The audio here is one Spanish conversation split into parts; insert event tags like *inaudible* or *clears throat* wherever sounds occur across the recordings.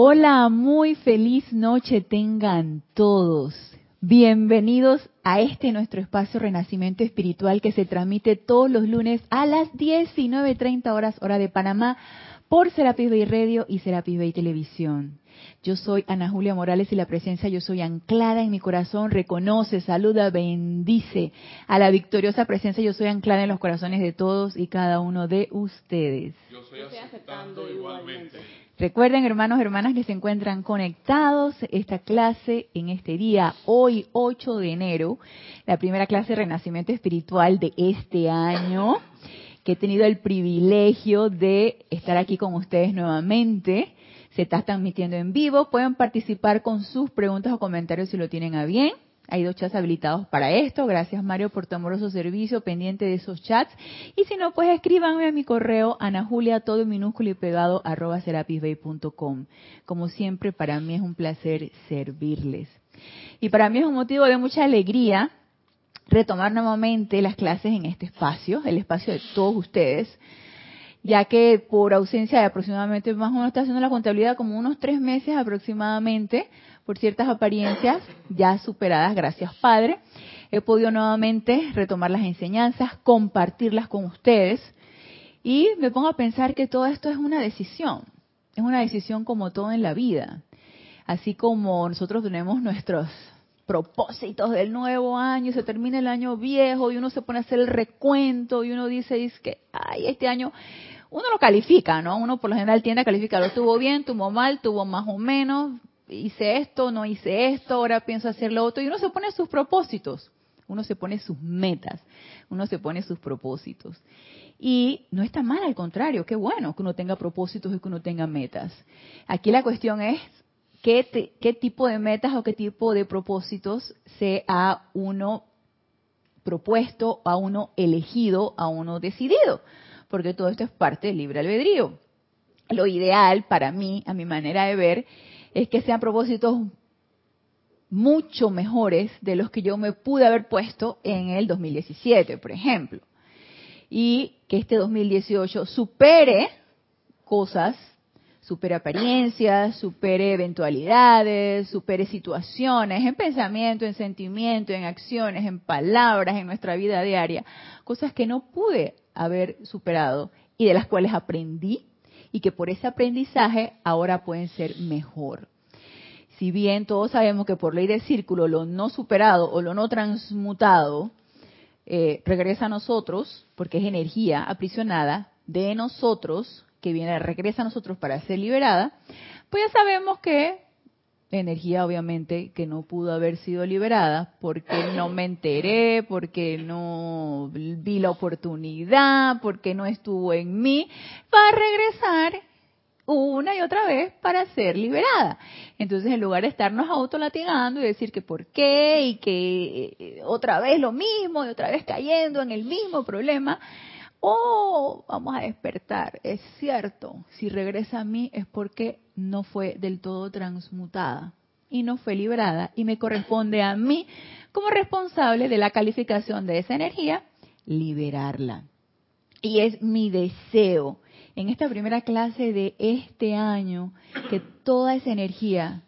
Hola, muy feliz noche tengan todos. Bienvenidos a este nuestro espacio Renacimiento Espiritual que se transmite todos los lunes a las 19.30 horas hora de Panamá por Serapis Bay Radio y Serapis Bay Televisión. Yo soy Ana Julia Morales y la presencia yo soy anclada en mi corazón, reconoce, saluda, bendice a la victoriosa presencia yo soy anclada en los corazones de todos y cada uno de ustedes. Yo soy aceptando igualmente. Recuerden, hermanos, hermanas, que se encuentran conectados esta clase en este día, hoy 8 de enero, la primera clase de Renacimiento Espiritual de este año, que he tenido el privilegio de estar aquí con ustedes nuevamente. Se está transmitiendo en vivo. Pueden participar con sus preguntas o comentarios si lo tienen a bien. Hay dos chats habilitados para esto. Gracias Mario por tu amoroso servicio pendiente de esos chats. Y si no, pues escríbanme a mi correo anajulia todo minúsculo y pegado arroba serapisbay.com. Como siempre, para mí es un placer servirles. Y para mí es un motivo de mucha alegría retomar nuevamente las clases en este espacio, el espacio de todos ustedes, ya que por ausencia de aproximadamente, más o menos está haciendo la contabilidad como unos tres meses aproximadamente, por ciertas apariencias ya superadas, gracias Padre, he podido nuevamente retomar las enseñanzas, compartirlas con ustedes y me pongo a pensar que todo esto es una decisión, es una decisión como todo en la vida. Así como nosotros tenemos nuestros propósitos del nuevo año, se termina el año viejo y uno se pone a hacer el recuento y uno dice, dice que, ay, este año uno lo califica, ¿no? Uno por lo general tiende a calificarlo, tuvo bien, tuvo mal, tuvo más o menos, hice esto, no hice esto, ahora pienso hacer lo otro, y uno se pone sus propósitos, uno se pone sus metas, uno se pone sus propósitos. Y no está mal, al contrario, qué bueno que uno tenga propósitos y que uno tenga metas. Aquí la cuestión es qué, qué tipo de metas o qué tipo de propósitos se ha uno propuesto, a uno elegido, a uno decidido, porque todo esto es parte del libre albedrío. Lo ideal para mí, a mi manera de ver, es que sean propósitos mucho mejores de los que yo me pude haber puesto en el 2017, por ejemplo. Y que este 2018 supere cosas, supere apariencias, supere eventualidades, supere situaciones en pensamiento, en sentimiento, en acciones, en palabras, en nuestra vida diaria, cosas que no pude haber superado y de las cuales aprendí y que por ese aprendizaje ahora pueden ser mejor. Si bien todos sabemos que por ley de círculo lo no superado o lo no transmutado eh, regresa a nosotros, porque es energía aprisionada de nosotros, que viene, regresa a nosotros para ser liberada, pues ya sabemos que energía obviamente que no pudo haber sido liberada porque no me enteré, porque no vi la oportunidad, porque no estuvo en mí, va a regresar una y otra vez para ser liberada. Entonces, en lugar de estarnos autolatigando y decir que por qué y que eh, otra vez lo mismo y otra vez cayendo en el mismo problema, oh, vamos a despertar. Es cierto, si regresa a mí es porque no fue del todo transmutada y no fue liberada y me corresponde a mí como responsable de la calificación de esa energía liberarla. Y es mi deseo en esta primera clase de este año que toda esa energía,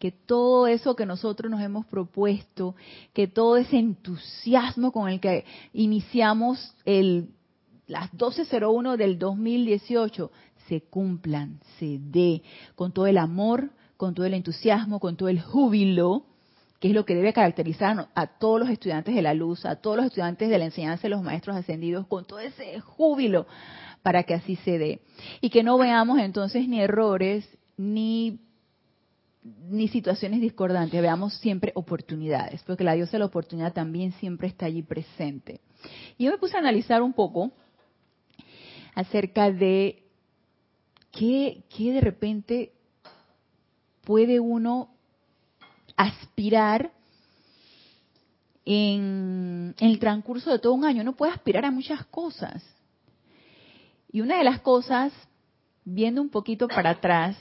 que todo eso que nosotros nos hemos propuesto, que todo ese entusiasmo con el que iniciamos el las 12.01 del 2018 se cumplan, se dé con todo el amor, con todo el entusiasmo, con todo el júbilo, que es lo que debe caracterizar a todos los estudiantes de la luz, a todos los estudiantes de la enseñanza de los maestros ascendidos, con todo ese júbilo para que así se dé. Y que no veamos entonces ni errores, ni, ni situaciones discordantes, veamos siempre oportunidades, porque la diosa de la oportunidad también siempre está allí presente. Y yo me puse a analizar un poco acerca de qué, de repente puede uno aspirar en, en, el transcurso de todo un año. Uno puede aspirar a muchas cosas. Y una de las cosas, viendo un poquito para atrás,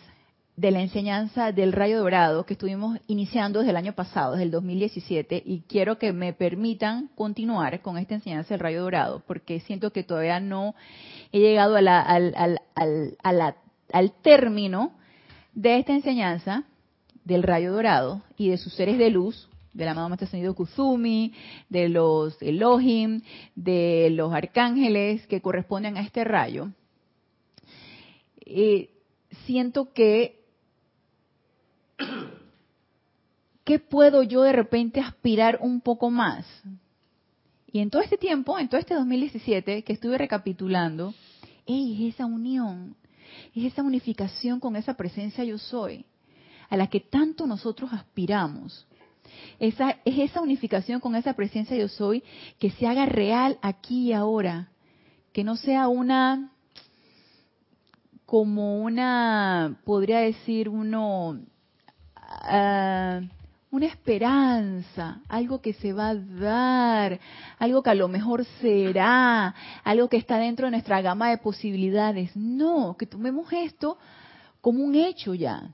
de la enseñanza del rayo dorado que estuvimos iniciando desde el año pasado, desde el 2017, y quiero que me permitan continuar con esta enseñanza del rayo dorado, porque siento que todavía no he llegado al, al, término de esta enseñanza del rayo dorado y de sus seres de luz, del amado Maestro Ascendido Kuzumi, de los Elohim, de los arcángeles que corresponden a este rayo, eh, siento que ¿qué puedo yo de repente aspirar un poco más? Y en todo este tiempo, en todo este 2017 que estuve recapitulando, es esa unión, es esa unificación con esa presencia yo soy, a la que tanto nosotros aspiramos. Esa, es esa unificación con esa presencia yo soy que se haga real aquí y ahora, que no sea una, como una, podría decir uno, uh, una esperanza, algo que se va a dar, algo que a lo mejor será, algo que está dentro de nuestra gama de posibilidades. No, que tomemos esto como un hecho ya.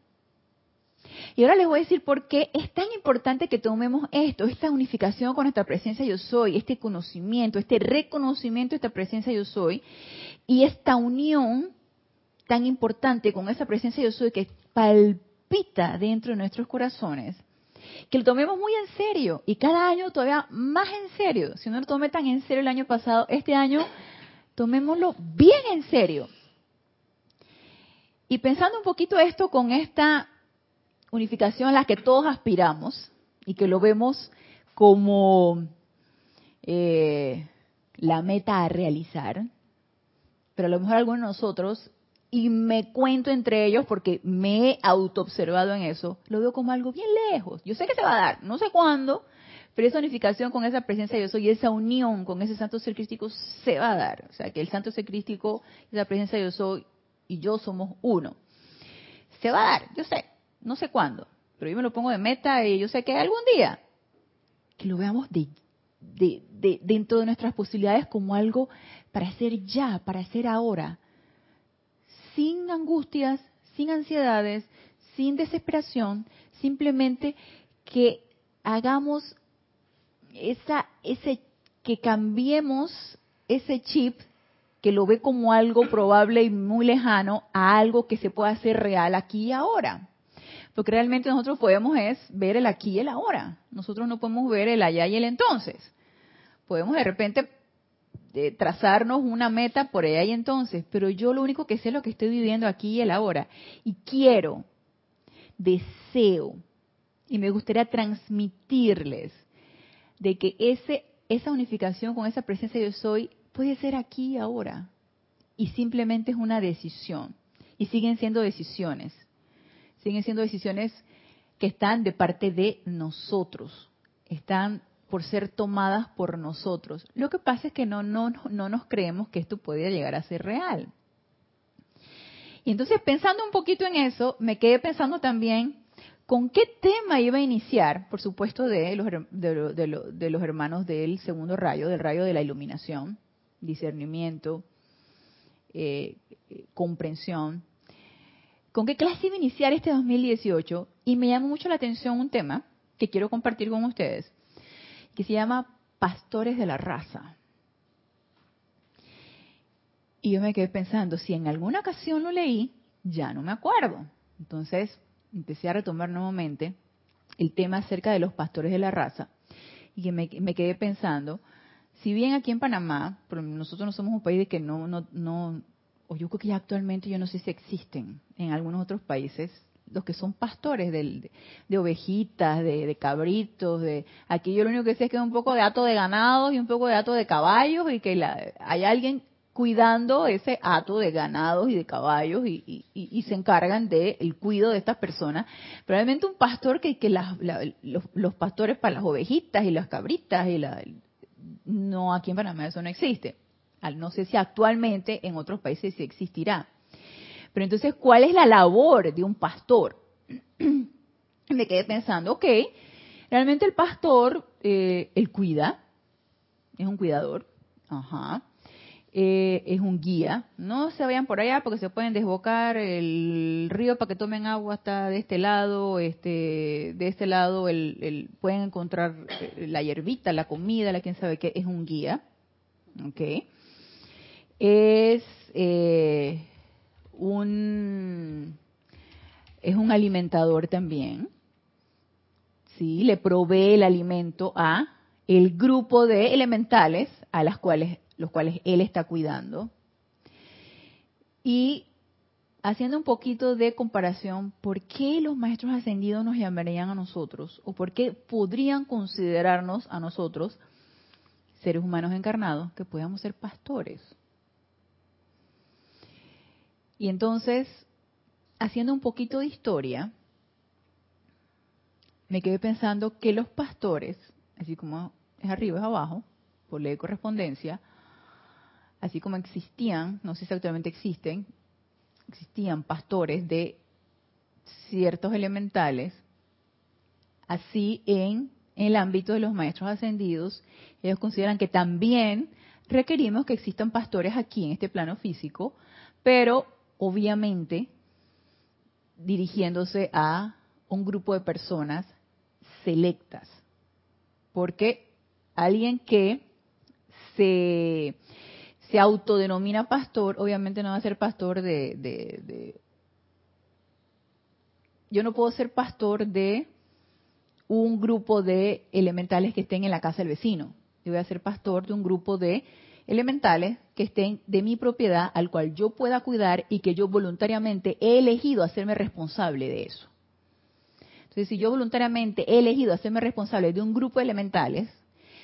Y ahora les voy a decir por qué es tan importante que tomemos esto, esta unificación con nuestra presencia yo soy, este conocimiento, este reconocimiento de esta presencia yo soy, y esta unión tan importante con esa presencia yo soy que palpita dentro de nuestros corazones que lo tomemos muy en serio y cada año todavía más en serio. Si no lo tomé tan en serio el año pasado, este año tomémoslo bien en serio. Y pensando un poquito esto con esta unificación a la que todos aspiramos y que lo vemos como eh, la meta a realizar, pero a lo mejor algunos de nosotros y me cuento entre ellos porque me he autoobservado en eso, lo veo como algo bien lejos. Yo sé que se va a dar, no sé cuándo, pero esa unificación con esa presencia de yo soy, esa unión con ese santo ser crístico se va a dar. O sea, que el santo ser crístico, esa presencia de yo soy y yo somos uno. Se va a dar, yo sé, no sé cuándo, pero yo me lo pongo de meta y yo sé que algún día que lo veamos de, de, de, dentro de nuestras posibilidades como algo para hacer ya, para hacer ahora sin angustias, sin ansiedades, sin desesperación, simplemente que hagamos esa, ese, que cambiemos ese chip que lo ve como algo probable y muy lejano a algo que se pueda hacer real aquí y ahora. Porque realmente nosotros podemos es ver el aquí y el ahora. Nosotros no podemos ver el allá y el entonces. Podemos de repente trazarnos una meta por allá y entonces, pero yo lo único que sé es lo que estoy viviendo aquí y el ahora. Y quiero, deseo, y me gustaría transmitirles de que ese, esa unificación con esa presencia yo soy puede ser aquí y ahora. Y simplemente es una decisión. Y siguen siendo decisiones. Siguen siendo decisiones que están de parte de nosotros. Están por ser tomadas por nosotros. Lo que pasa es que no, no, no nos creemos que esto pueda llegar a ser real. Y entonces pensando un poquito en eso, me quedé pensando también con qué tema iba a iniciar, por supuesto, de los, de, los hermanos del segundo rayo, del rayo de la iluminación, discernimiento, eh, comprensión. ¿Con qué clase iba a iniciar este 2018? Y me llama mucho la atención un tema que quiero compartir con ustedes que se llama Pastores de la Raza. Y yo me quedé pensando, si en alguna ocasión lo leí, ya no me acuerdo. Entonces empecé a retomar nuevamente el tema acerca de los pastores de la raza y que me, quedé pensando, si bien aquí en Panamá, nosotros no somos un país de que no, no, no, o yo creo que ya actualmente yo no sé si existen en algunos otros países los que son pastores de, de ovejitas, de, cabritos, de aquí yo lo único que sé es que es un poco de hato de ganados y un poco de hato de caballos y que la, hay alguien cuidando ese hato de ganados y de caballos y, y, se encargan del el cuidado de estas personas. Probablemente un pastor que, que los, los, pastores para las ovejitas y las cabritas y la, no aquí en Panamá eso no existe. No sé si actualmente en otros países sí existirá. Pero entonces, ¿cuál es la labor de un pastor? *clears throat* Me quedé pensando, ok, realmente el pastor, eh, él cuida, es un cuidador, ajá, eh, es un guía. No se vayan por allá porque se pueden desbocar el río para que tomen agua hasta de este lado, este, de este lado el, pueden encontrar eh, la hierbita, la comida, la quien sabe qué, es un guía, ok. Es un es un alimentador también. Sí, le provee el alimento a el grupo de elementales a las cuales los cuales él está cuidando. Y haciendo un poquito de comparación, ¿por qué los maestros ascendidos nos llamarían a nosotros? ¿O por qué podrían considerarnos a nosotros, seres humanos encarnados, que podamos ser pastores? Y entonces, haciendo un poquito de historia, me quedé pensando que los pastores, así como es arriba es abajo, por ley de correspondencia, así como existían, no sé si actualmente existen, existían pastores de ciertos elementales, así en, el ámbito de los maestros ascendidos, ellos consideran que también requerimos que existan pastores aquí en este plano físico, pero obviamente dirigiéndose a un grupo de personas selectas. Porque alguien que se se autodenomina pastor, obviamente no va a ser pastor de, Yo no puedo ser pastor de un grupo de elementales que estén en la casa del vecino. Yo voy a ser pastor de un grupo de elementales que estén de mi propiedad, al cual yo pueda cuidar y que yo voluntariamente he elegido hacerme responsable de eso. Entonces, si yo voluntariamente he elegido hacerme responsable de un grupo de elementales,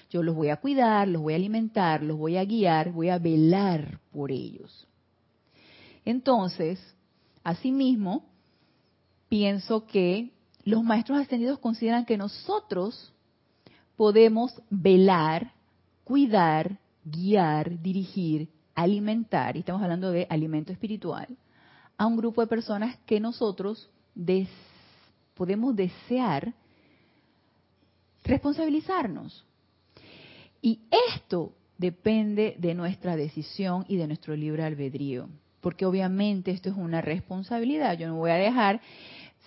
yo los voy a cuidar, los voy a alimentar, los voy a guiar, voy a velar por ellos. Entonces, asimismo, pienso que los maestros ascendidos consideran que nosotros podemos velar, cuidar, guiar, dirigir, alimentar, y estamos hablando de alimento espiritual, a un grupo de personas que nosotros podemos desear responsabilizarnos. Y esto depende de nuestra decisión y de nuestro libre albedrío, porque obviamente esto es una responsabilidad. Yo no voy a dejar,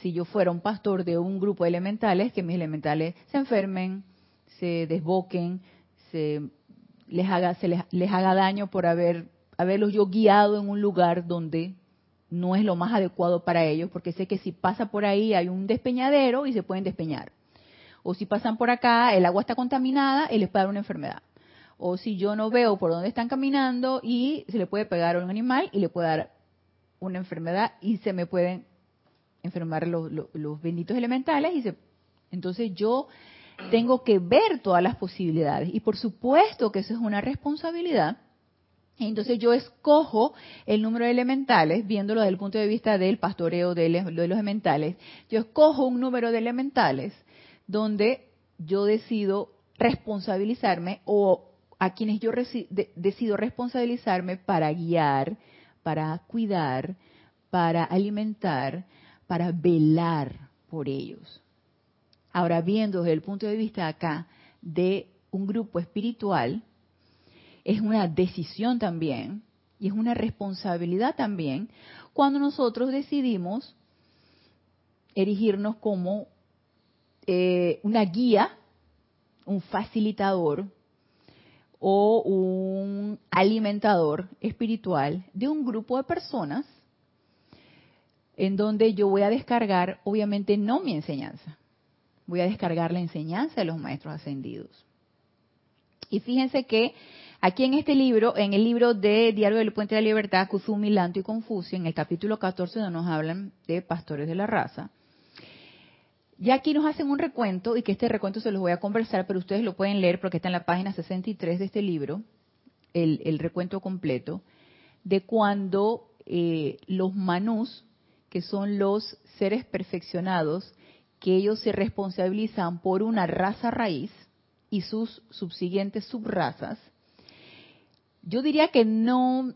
si yo fuera un pastor de un grupo de elementales, que mis elementales se enfermen, se desboquen, se les haga, se les, haga daño por haber, haberlos yo guiado en un lugar donde no es lo más adecuado para ellos, porque sé que si pasa por ahí hay un despeñadero y se pueden despeñar o si pasan por acá, el agua está contaminada y les puede dar una enfermedad. O si yo no veo por dónde están caminando y se le puede pegar a un animal y le puede dar una enfermedad y se me pueden enfermar los, benditos elementales y se, entonces yo tengo que ver todas las posibilidades y por supuesto que eso es una responsabilidad entonces yo escojo el número de elementales, viéndolo desde el punto de vista del pastoreo de los elementales. Yo escojo un número de elementales donde yo decido responsabilizarme o a quienes yo decido responsabilizarme para guiar, para cuidar, para alimentar, para velar por ellos. Ahora, viendo desde el punto de vista acá de un grupo espiritual, es una decisión también y es una responsabilidad también cuando nosotros decidimos erigirnos como eh, una guía, un facilitador o un alimentador espiritual de un grupo de personas en donde yo voy a descargar, obviamente, no mi enseñanza, voy a descargar la enseñanza de los maestros ascendidos. Y fíjense que aquí en este libro, en el libro de Diario del Puente de la Libertad, Kuzumi, Lanto y Confucio, en el capítulo 14, donde nos hablan de pastores de la raza, ya aquí nos hacen un recuento y que este recuento se los voy a conversar, pero ustedes lo pueden leer porque está en la página 63 de este libro, el, recuento completo, de cuando eh, los manús, que son los seres perfeccionados, que ellos se responsabilizan por una raza raíz y sus subsiguientes subrazas, yo diría que no,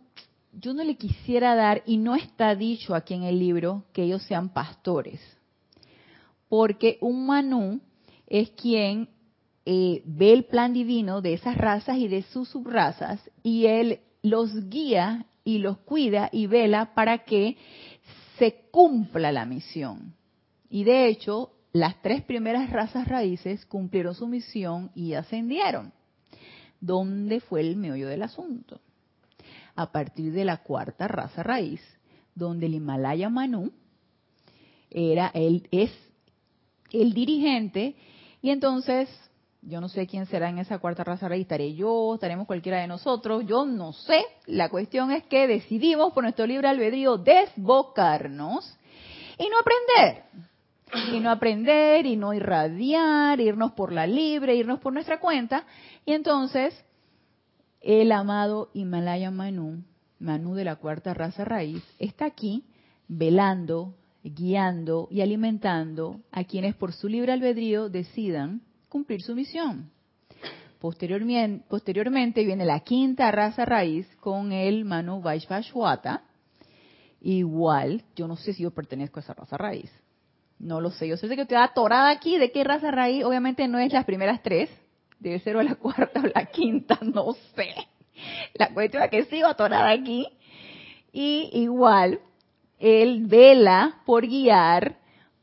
yo no le quisiera dar, y no está dicho aquí en el libro, que ellos sean pastores porque un manú es quien eh, ve el plan divino de esas razas y de sus subrazas y él los guía y los cuida y vela para que se cumpla la misión. Y de hecho, las tres primeras razas raíces cumplieron su misión y ascendieron. ¿Dónde fue el meollo del asunto? A partir de la cuarta raza raíz, donde el Himalaya Manú era él es el dirigente y entonces yo no sé quién será en esa cuarta raza raíz, estaré yo, estaremos cualquiera de nosotros, yo no sé. La cuestión es que decidimos por nuestro libre albedrío desbocarnos y no aprender. Y no aprender, y no irradiar, irnos por la libre, irnos por nuestra cuenta. Y entonces, el amado Himalaya Manu, Manu de la cuarta raza raíz, está aquí velando, guiando y alimentando a quienes por su libre albedrío decidan cumplir su misión. Posteriormente, posteriormente viene la quinta raza raíz con el Manu Vaishvashwata. Igual, yo no sé si yo pertenezco a esa raza raíz. No lo sé. Yo sé que estoy atorada aquí. ¿De qué raza raíz? Obviamente no es las primeras tres. Debe ser o la *laughs* cuarta o la quinta. No sé. La cuestión es que sigo atorada aquí. Y igual, él vela por guiar,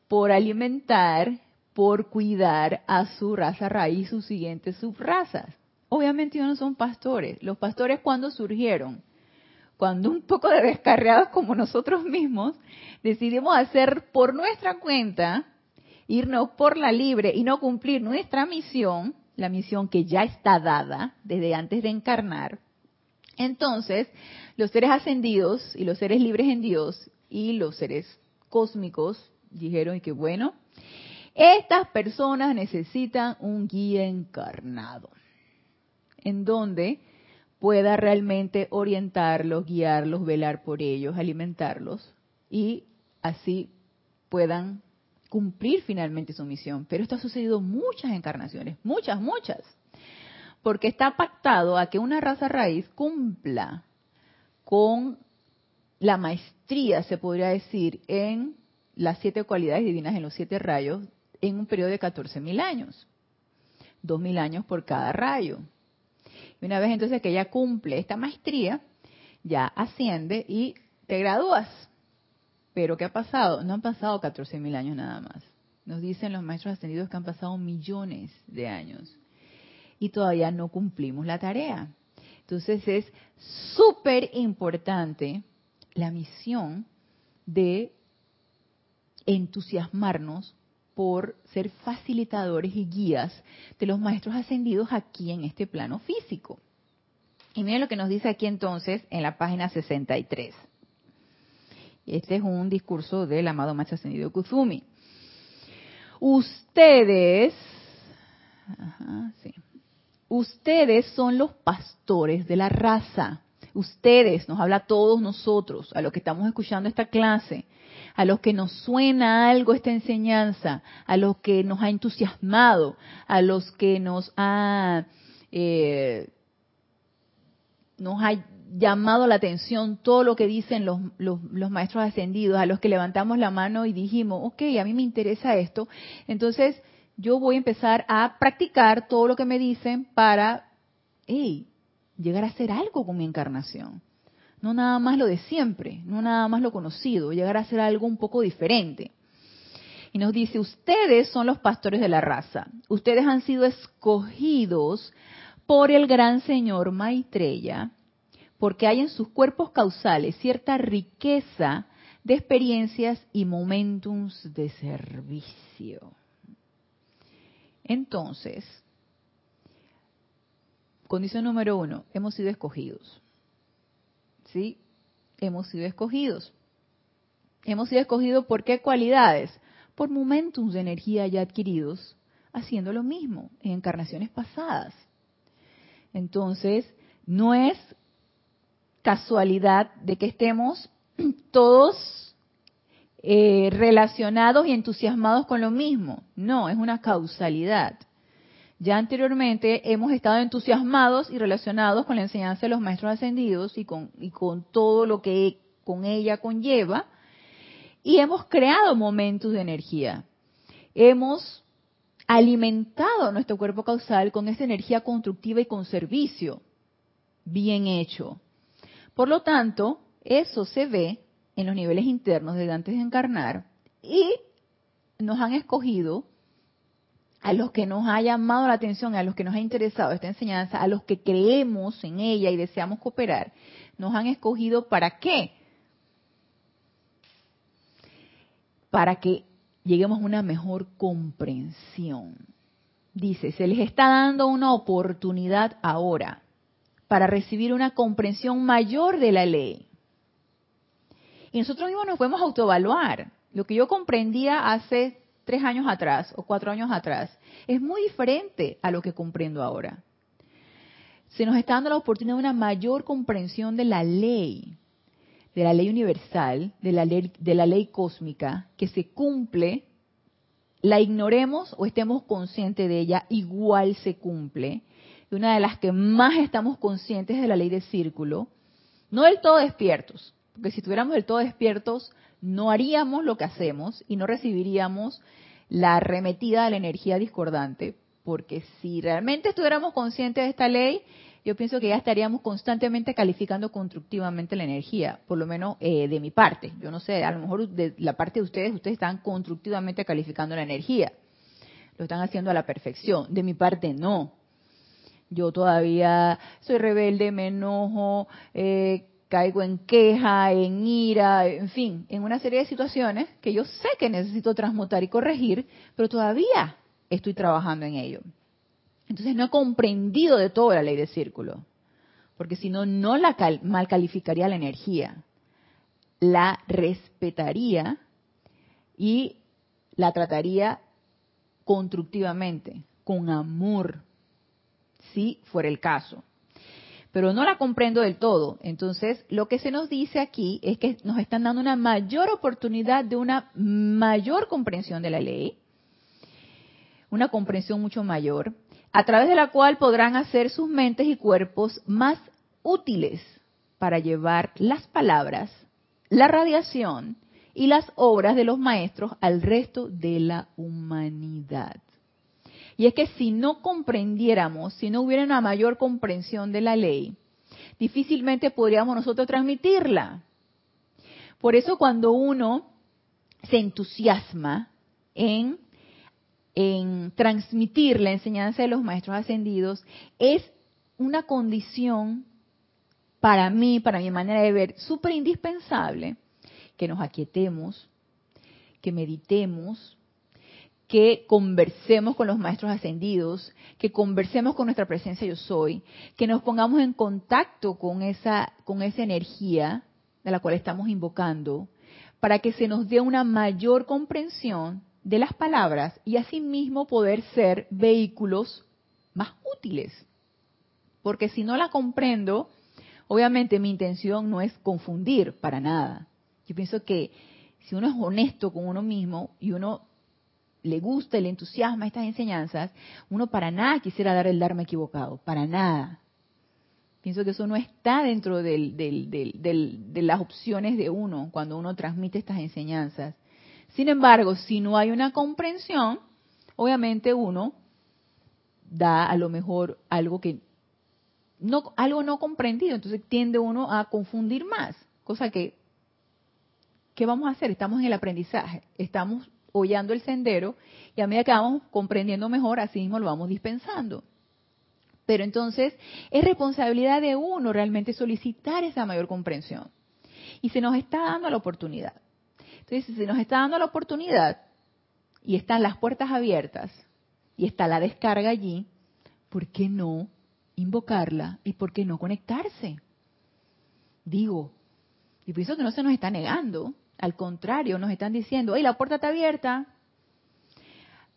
por alimentar por cuidar a su raza raíz, sus siguientes subrazas. Obviamente ellos no son pastores. Los pastores cuando surgieron, cuando un poco de descarriados como nosotros mismos, decidimos hacer por nuestra cuenta, irnos por la libre y no cumplir nuestra misión, la misión que ya está dada desde antes de encarnar. Entonces, los seres ascendidos y los seres libres en Dios y los seres cósmicos dijeron que bueno, estas personas necesitan un guía encarnado, en donde pueda realmente orientarlos, guiarlos, velar por ellos, alimentarlos y así puedan cumplir finalmente su misión. Pero esto ha sucedido muchas encarnaciones, muchas, muchas, porque está pactado a que una raza raíz cumpla con la maestría, se podría decir, en las siete cualidades divinas, en los siete rayos en un periodo de 14.000 años. 2.000 años por cada rayo. Y una vez entonces que ya cumple esta maestría, ya asciende y te gradúas. Pero ¿qué ha pasado? No han pasado 14.000 años nada más. Nos dicen los maestros ascendidos que han pasado millones de años. Y todavía no cumplimos la tarea. Entonces es súper importante la misión de entusiasmarnos por ser facilitadores y guías de los maestros ascendidos aquí en este plano físico. Y miren lo que nos dice aquí entonces en la página 63. Este es un discurso del amado maestro ascendido Kuzumi. Ustedes, ustedes son los pastores de la raza. Ustedes, nos habla a todos nosotros, a los que estamos escuchando esta clase a los que nos suena algo esta enseñanza, a los que nos ha entusiasmado, a los que nos ha, eh, nos ha llamado la atención todo lo que dicen los, los, los, maestros ascendidos, a los que levantamos la mano y dijimos, ok, a mí me interesa esto, entonces yo voy a empezar a practicar todo lo que me dicen para hey, llegar a hacer algo con mi encarnación no nada más lo de siempre, no nada más lo conocido, llegar a ser algo un poco diferente. Y nos dice, ustedes son los pastores de la raza, ustedes han sido escogidos por el gran señor Maitreya, porque hay en sus cuerpos causales cierta riqueza de experiencias y momentums de servicio. Entonces, condición número uno, hemos sido escogidos. ¿Sí? Hemos sido escogidos. Hemos sido escogidos por qué cualidades? Por momentos de energía ya adquiridos, haciendo lo mismo en encarnaciones pasadas. Entonces, no es casualidad de que estemos *clears throat* todos eh, relacionados y entusiasmados con lo mismo. No, es una causalidad. Ya anteriormente hemos estado entusiasmados y relacionados con la enseñanza de los maestros ascendidos y con, todo lo que con ella conlleva, y hemos creado momentos de energía. Hemos alimentado nuestro cuerpo causal con esa energía constructiva y con servicio bien hecho. Por lo tanto, eso se ve en los niveles internos desde antes de encarnar y nos han escogido a los que nos ha llamado la atención, a los que nos ha interesado esta enseñanza, a los que creemos en ella y deseamos cooperar, nos han escogido para qué? para que lleguemos a una mejor comprensión. Dice, se les está dando una oportunidad ahora para recibir una comprensión mayor de la ley. Y nosotros mismos nos podemos autoevaluar. Lo que yo comprendía hace tres años atrás o cuatro años atrás es muy diferente a lo que comprendo ahora. Se nos está dando la oportunidad de una mayor comprensión de la ley, de la ley universal, de la ley, de la ley cósmica, que se cumple, la ignoremos o estemos conscientes de ella, igual se cumple. Y una de las que más estamos conscientes de la ley del círculo, no del todo despiertos, porque si estuviéramos del todo despiertos, no haríamos lo que hacemos y no recibiríamos la arremetida de la energía discordante, porque si realmente estuviéramos conscientes de esta ley, yo pienso que ya estaríamos constantemente calificando constructivamente la energía, por lo menos eh, de mi parte. Yo no sé, a lo mejor de la parte de ustedes, ustedes están constructivamente calificando la energía. Lo están haciendo a la perfección. De mi parte, no. Yo todavía soy rebelde, me enojo, eh, caigo en queja, en ira, en fin, en una serie de situaciones que yo sé que necesito transmutar y corregir, pero todavía estoy trabajando en ello. Entonces no he comprendido de todo la ley del círculo, porque si no, no la mal calificaría la energía, la respetaría y la trataría constructivamente, con amor, si fuera el caso pero no la comprendo del todo. Entonces, lo que se nos dice aquí es que nos están dando una mayor oportunidad de una mayor comprensión de la ley, una comprensión mucho mayor, a través de la cual podrán hacer sus mentes y cuerpos más útiles para llevar las palabras, la radiación y las obras de los maestros al resto de la humanidad. Y es que si no comprendiéramos, si no hubiera una mayor comprensión de la ley, difícilmente podríamos nosotros transmitirla. Por eso cuando uno se entusiasma en, en transmitir la enseñanza de los maestros ascendidos, es una condición para mí, para mi manera de ver, súper indispensable que nos aquietemos, que meditemos, que conversemos con los maestros ascendidos, que conversemos con nuestra presencia yo soy, que nos pongamos en contacto con esa, con esa energía de la cual estamos invocando, para que se nos dé una mayor comprensión de las palabras y asimismo poder ser vehículos más útiles. Porque si no la comprendo, obviamente mi intención no es confundir para nada. Yo pienso que si uno es honesto con uno mismo y uno le gusta, le entusiasma estas enseñanzas, uno para nada quisiera dar el Dharma equivocado, para nada. Pienso que eso no está dentro de las opciones de uno cuando uno transmite estas enseñanzas. Sin embargo, si no hay una comprensión, obviamente uno da a lo mejor algo que no algo no comprendido, entonces tiende uno a confundir más, cosa que ¿qué vamos a hacer? Estamos en el aprendizaje, estamos hollando el sendero y a medida que vamos comprendiendo mejor, así mismo lo vamos dispensando. Pero entonces es responsabilidad de uno realmente solicitar esa mayor comprensión. Y se nos está dando la oportunidad. Entonces, si se nos está dando la oportunidad y están las puertas abiertas y está la descarga allí, ¿por qué no invocarla y por qué no conectarse? Digo, y pienso que no se nos está negando, al contrario, nos están diciendo, hey, la puerta está abierta,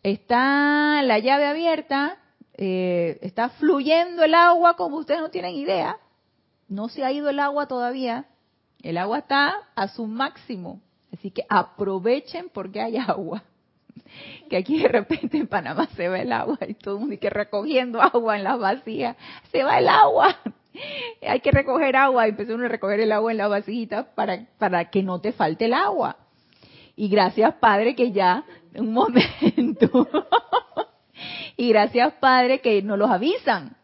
está la llave abierta, eh, está fluyendo el agua como ustedes no tienen idea. No se ha ido el agua todavía. El agua está a su máximo. Así que aprovechen porque hay agua. *laughs* Que aquí de repente en Panamá se va el agua y todo el mundo que recogiendo agua en las vacías. Se va el agua. Hay que recoger agua, y empezó a recoger el agua en la vasijita para, para que no te falte el agua. Y gracias Padre que ya, un momento, *laughs* y gracias Padre que nos los avisan,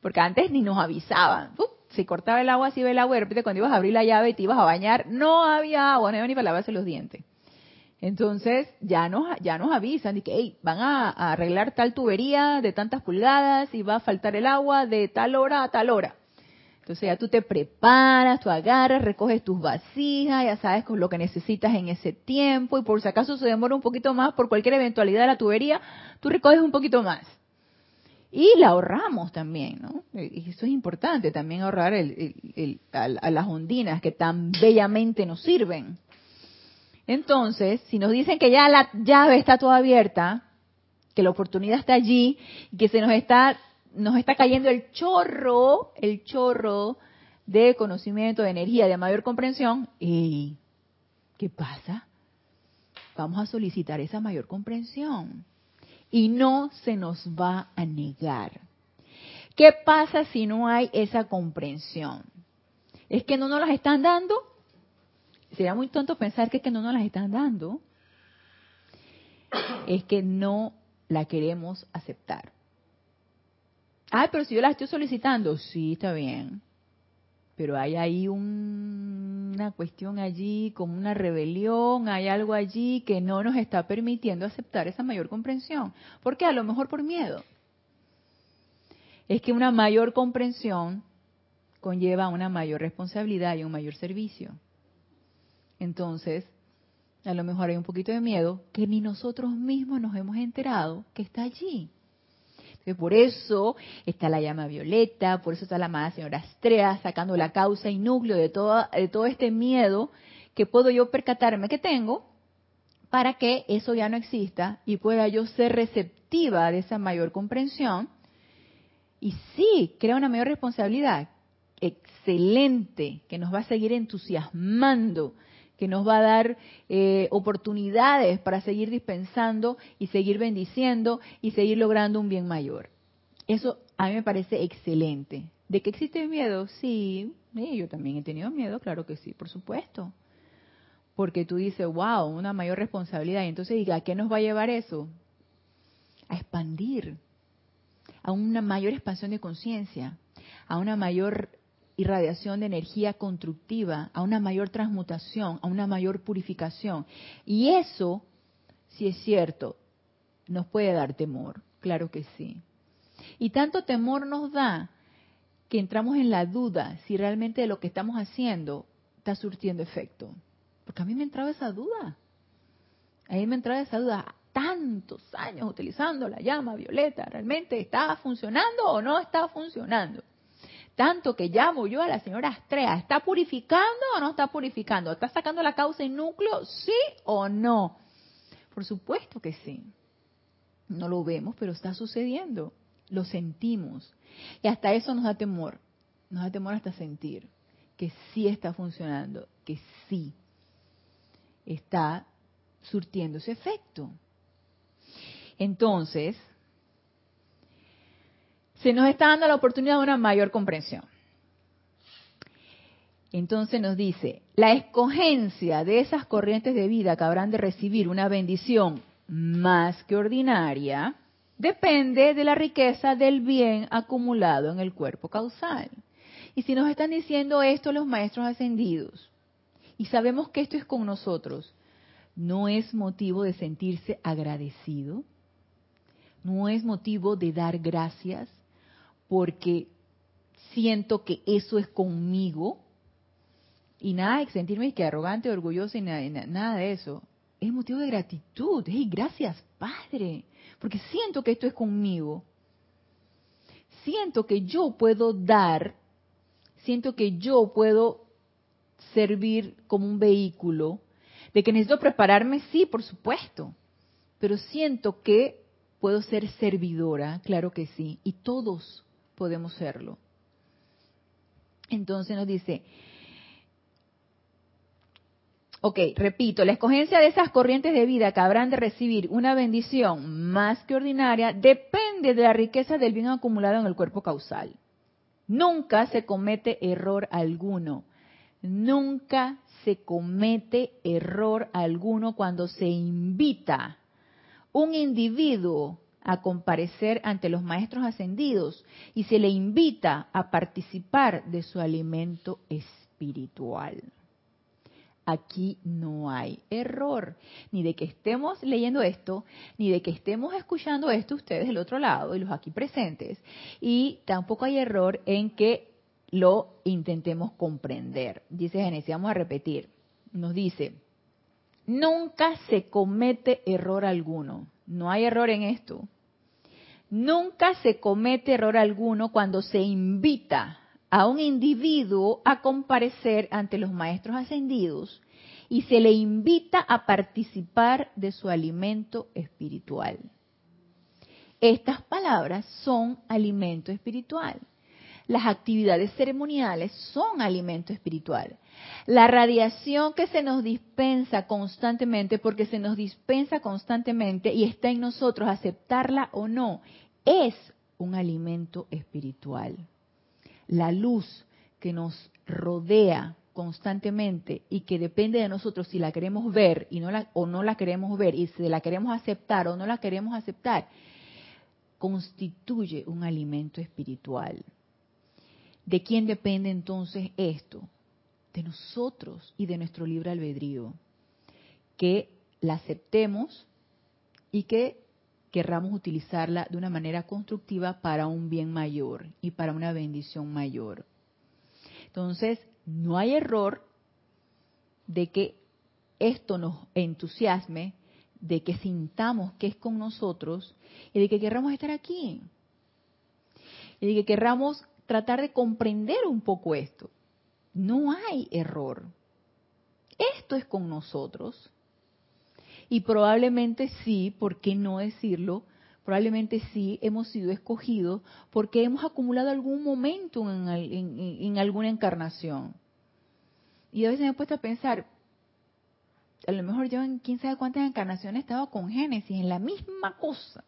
porque antes ni nos avisaban. se cortaba el agua, se iba el agua, de repente cuando ibas a abrir la llave y te ibas a bañar, no había agua, no había ni para lavarse los dientes. Entonces ya nos, ya nos avisan de que van a, a, arreglar tal tubería de tantas pulgadas y va a faltar el agua de tal hora a tal hora. Entonces ya tú te preparas, tú agarras, recoges tus vasijas, ya sabes con lo que necesitas en ese tiempo y por si acaso se demora un poquito más por cualquier eventualidad de la tubería, tú recoges un poquito más. Y la ahorramos también, ¿no? Y eso es importante, también ahorrar a, las ondinas que tan bellamente nos sirven. Entonces, si nos dicen que ya la llave está toda abierta, que la oportunidad está allí, que se nos está nos está cayendo el chorro, el chorro de conocimiento, de energía, de mayor comprensión, ¿y qué pasa? Vamos a solicitar esa mayor comprensión y no se nos va a negar. ¿Qué pasa si no hay esa comprensión? ¿Es que no nos las están dando? Sería muy tonto pensar que es que no nos las están dando. Es que no la queremos aceptar. Ay, pero si yo la estoy solicitando, sí, está bien. Pero hay ahí una cuestión allí, como una rebelión, hay algo allí que no nos está permitiendo aceptar esa mayor comprensión. ¿Por qué? A lo mejor por miedo. Es que una mayor comprensión conlleva una mayor responsabilidad y un mayor servicio. Entonces, a lo mejor hay un poquito de miedo que ni nosotros mismos nos hemos enterado que está allí por eso está la llama violeta, por eso está la amada señora Astrea sacando la causa y núcleo de de todo este miedo que puedo yo percatarme que tengo para que eso ya no exista y pueda yo ser receptiva de esa mayor comprensión. Y sí, crea una mayor responsabilidad. Excelente, que nos va a seguir entusiasmando que nos va a dar eh, oportunidades para seguir dispensando y seguir bendiciendo y seguir logrando un bien mayor. Eso a mí me parece excelente. ¿De que existe miedo? Sí, yo también he tenido miedo, claro que sí, por supuesto. Porque tú dices, wow, una mayor responsabilidad. Y entonces, ¿a qué nos va a llevar eso? A expandir, a una mayor expansión de conciencia, a una mayor irradiación de energía constructiva, a una mayor transmutación, a una mayor purificación. Y eso, si es cierto, nos puede dar temor, claro que sí. Y tanto temor nos da que entramos en la duda si realmente lo que estamos haciendo está surtiendo efecto. Porque a mí me entraba esa duda. A mí me entraba esa duda. Tantos años utilizando la llama violeta, ¿realmente estaba funcionando o no estaba funcionando? Tanto que llamo yo a la señora Astrea, ¿está purificando o no está purificando? ¿Está sacando la causa y núcleo? ¿Sí o no? Por supuesto que sí. No lo vemos, pero está sucediendo. Lo sentimos. Y hasta eso nos da temor. Nos da temor hasta sentir que sí está funcionando, que sí está surtiendo ese efecto. Entonces, se nos está dando la oportunidad de una mayor comprensión. Entonces nos dice, la escogencia de esas corrientes de vida que habrán de recibir una bendición más que ordinaria depende de la riqueza del bien acumulado en el cuerpo causal. Y si nos están diciendo esto los maestros ascendidos, y sabemos que esto es con nosotros, ¿no es motivo de sentirse agradecido? ¿No es motivo de dar gracias? Porque siento que eso es conmigo y nada de sentirme que arrogante, orgulloso y nada, de eso. Es motivo de gratitud. Hey, gracias, Padre, porque siento que esto es conmigo. Siento que yo puedo dar, siento que yo puedo servir como un vehículo, de que necesito prepararme, sí, por supuesto, pero siento que puedo ser servidora, claro que sí, y todos podemos serlo. Entonces nos dice, ok, repito, la escogencia de esas corrientes de vida que habrán de recibir una bendición más que ordinaria depende de la riqueza del bien acumulado en el cuerpo causal. Nunca se comete error alguno. Nunca se comete error alguno cuando se invita un individuo a comparecer ante los maestros ascendidos y se le invita a participar de su alimento espiritual. Aquí no hay error, ni de que estemos leyendo esto, ni de que estemos escuchando esto ustedes del otro lado y los aquí presentes, y tampoco hay error en que lo intentemos comprender. Dice Génesis, vamos a repetir. Nos dice, nunca se comete error alguno. No hay error en esto. Nunca se comete error alguno cuando se invita a un individuo a comparecer ante los maestros ascendidos y se le invita a participar de su alimento espiritual. Estas palabras son alimento espiritual. Las actividades ceremoniales son alimento espiritual. La radiación que se nos dispensa constantemente, porque se nos dispensa constantemente y está en nosotros aceptarla o no, es un alimento espiritual. La luz que nos rodea constantemente y que depende de nosotros si la queremos ver y no la, o no la queremos ver y si la queremos aceptar o no la queremos aceptar, constituye un alimento espiritual. ¿De quién depende entonces esto? De nosotros y de nuestro libre albedrío. Que la aceptemos y que querramos utilizarla de una manera constructiva para un bien mayor y para una bendición mayor. Entonces, no hay error de que esto nos entusiasme, de que sintamos que es con nosotros y de que querramos estar aquí. Y de que querramos tratar de comprender un poco esto. No hay error. Esto es con nosotros. Y probablemente sí, ¿por qué no decirlo? Probablemente sí hemos sido escogidos porque hemos acumulado algún momento en, alguna encarnación. Y a veces me he puesto a pensar, a lo mejor yo en quién sabe cuántas encarnaciones he estado con Génesis, en la misma cosa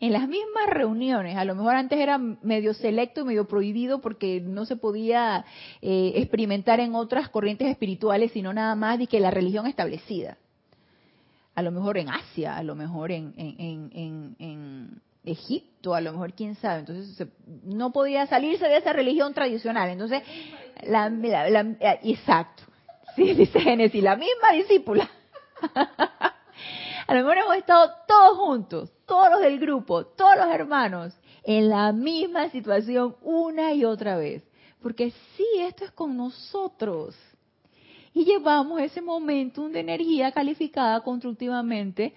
en las mismas reuniones, a lo mejor antes era medio selecto y medio prohibido porque no se podía eh, experimentar en otras corrientes espirituales, sino nada más de que la religión establecida. A lo mejor en Asia, a lo mejor en, en, Egipto, a lo mejor quién sabe. Entonces no podía salirse de esa religión tradicional. Entonces, la, exacto. Sí, dice Génesis, la misma discípula. *laughs* a lo mejor hemos estado todos juntos, todos los del grupo, todos los hermanos, en la misma situación una y otra vez. Porque sí, esto es con nosotros. Y llevamos ese momentum de energía calificada constructivamente,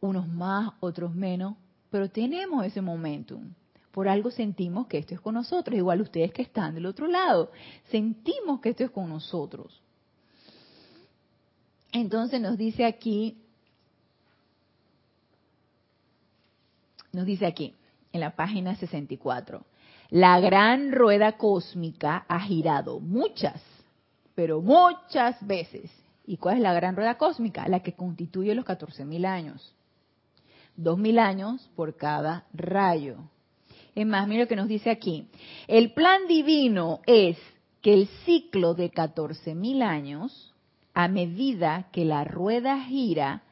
unos más, otros menos, pero tenemos ese momentum. Por algo sentimos que esto es con nosotros, igual ustedes que están del otro lado, sentimos que esto es con nosotros. Entonces nos dice aquí Nos dice aquí, en la página 64, la gran rueda cósmica ha girado muchas, pero muchas veces. ¿Y cuál es la gran rueda cósmica? La que constituye los 14.000 años. 2.000 años por cada rayo. Es más, mira lo que nos dice aquí. El plan divino es que el ciclo de 14.000 años, a medida que la rueda gira,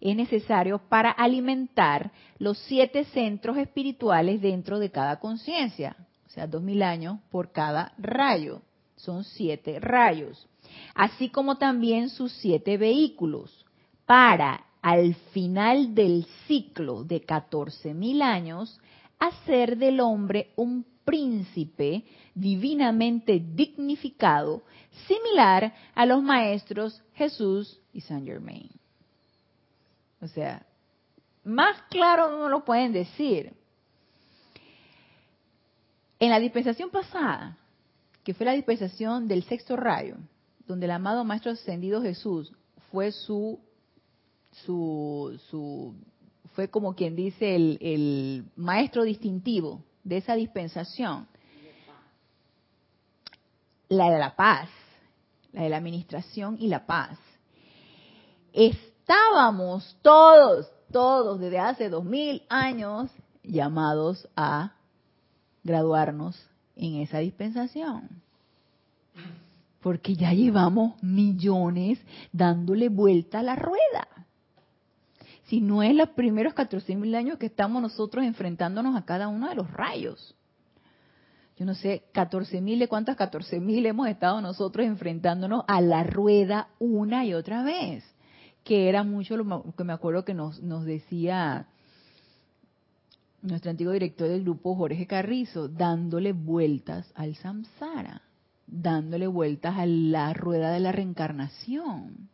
es necesario para alimentar los siete centros espirituales dentro de cada conciencia. O sea, dos mil años por cada rayo. Son siete rayos. Así como también sus siete vehículos. Para, al final del ciclo de catorce mil años, hacer del hombre un príncipe divinamente dignificado, similar a los maestros Jesús y Saint Germain. O sea, más claro no lo pueden decir. En la dispensación pasada, que fue la dispensación del sexto rayo, donde el amado Maestro Ascendido Jesús fue su, su, su fue como quien dice el, el maestro distintivo de esa dispensación. La de la paz, la de la administración y la paz. Es estábamos todos, todos desde hace dos mil años llamados a graduarnos en esa dispensación. Porque ya llevamos millones dándole vuelta a la rueda. Si no es los primeros 14 mil años que estamos nosotros enfrentándonos a cada uno de los rayos. Yo no sé, 14 mil, ¿de cuántas 14 mil hemos estado nosotros enfrentándonos a la rueda una y otra vez? Que era mucho lo que me acuerdo que nos, nos decía nuestro antiguo director del grupo Jorge Carrizo, dándole vueltas al samsara, dándole vueltas a la rueda de la reencarnación